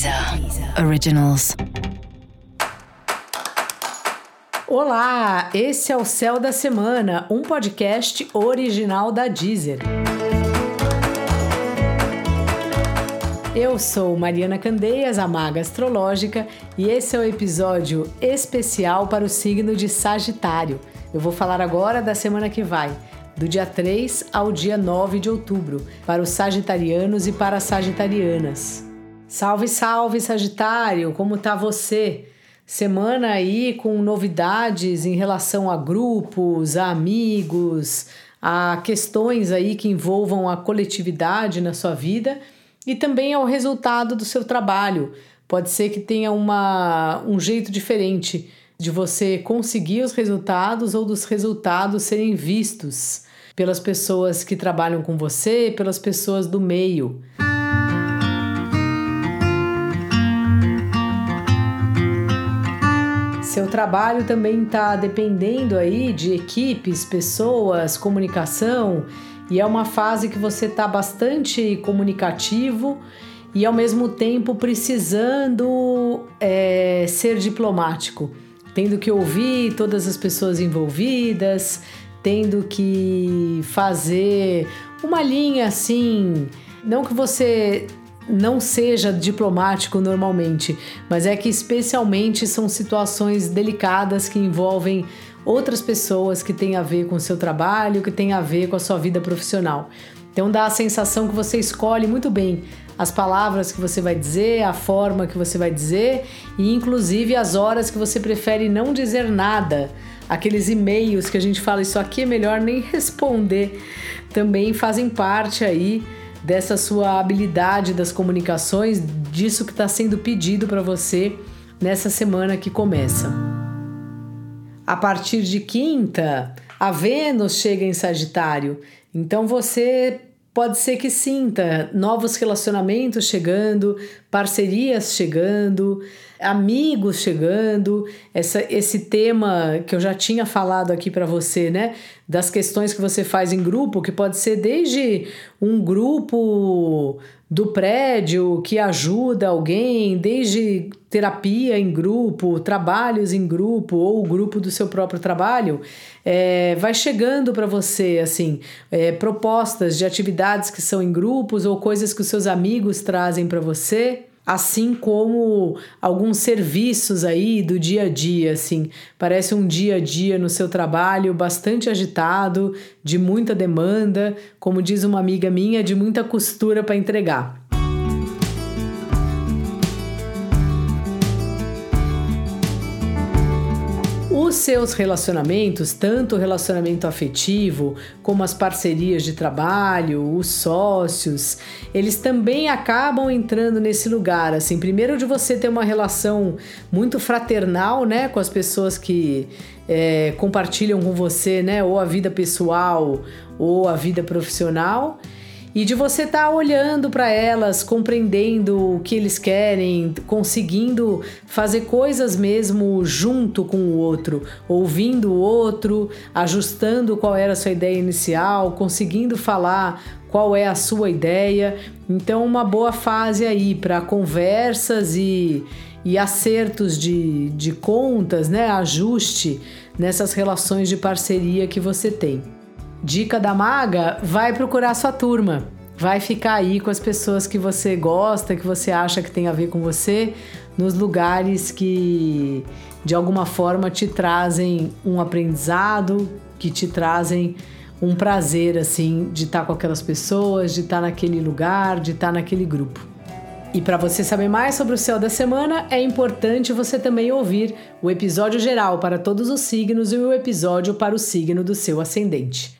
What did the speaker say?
Deezer Originals. Olá, esse é o Céu da Semana, um podcast original da Deezer. Eu sou Mariana Candeias, a maga astrológica, e esse é o episódio especial para o signo de Sagitário. Eu vou falar agora da semana que vai, do dia 3 ao dia 9 de outubro, para os sagitarianos e para as sagitarianas. Salve, salve, Sagitário! Como tá você? Semana aí com novidades em relação a grupos, a amigos, a questões aí que envolvam a coletividade na sua vida e também ao resultado do seu trabalho. Pode ser que tenha uma, um jeito diferente de você conseguir os resultados ou dos resultados serem vistos pelas pessoas que trabalham com você, pelas pessoas do meio. Seu trabalho também está dependendo aí de equipes, pessoas, comunicação, e é uma fase que você está bastante comunicativo e ao mesmo tempo precisando é, ser diplomático, tendo que ouvir todas as pessoas envolvidas, tendo que fazer uma linha assim. Não que você não seja diplomático normalmente, mas é que especialmente são situações delicadas que envolvem outras pessoas que têm a ver com o seu trabalho, que têm a ver com a sua vida profissional. Então dá a sensação que você escolhe muito bem as palavras que você vai dizer, a forma que você vai dizer e inclusive as horas que você prefere não dizer nada. Aqueles e-mails que a gente fala isso aqui é melhor nem responder, também fazem parte aí dessa sua habilidade das comunicações, disso que está sendo pedido para você nessa semana que começa. A partir de quinta, a Vênus chega em Sagitário, então você pode ser que sinta novos relacionamentos chegando, parcerias chegando, amigos chegando, essa, esse tema que eu já tinha falado aqui para você, né? Das questões que você faz em grupo, que pode ser desde um grupo do prédio que ajuda alguém, desde terapia em grupo, trabalhos em grupo ou o grupo do seu próprio trabalho, é, vai chegando para você assim é, propostas de atividades que são em grupos ou coisas que os seus amigos trazem para você assim como alguns serviços aí do dia a dia, assim. Parece um dia a dia no seu trabalho bastante agitado, de muita demanda, como diz uma amiga minha, de muita costura para entregar. Os seus relacionamentos, tanto o relacionamento afetivo como as parcerias de trabalho, os sócios, eles também acabam entrando nesse lugar. Assim, primeiro de você ter uma relação muito fraternal, né, com as pessoas que é, compartilham com você, né, ou a vida pessoal ou a vida profissional e de você estar tá olhando para elas, compreendendo o que eles querem, conseguindo fazer coisas mesmo junto com o outro, ouvindo o outro, ajustando qual era a sua ideia inicial, conseguindo falar qual é a sua ideia. Então, uma boa fase aí para conversas e, e acertos de, de contas, né? Ajuste nessas relações de parceria que você tem. Dica da maga: vai procurar sua turma. Vai ficar aí com as pessoas que você gosta, que você acha que tem a ver com você, nos lugares que de alguma forma te trazem um aprendizado, que te trazem um prazer assim de estar com aquelas pessoas, de estar naquele lugar, de estar naquele grupo. E para você saber mais sobre o céu da semana, é importante você também ouvir o episódio geral para todos os signos e o episódio para o signo do seu ascendente.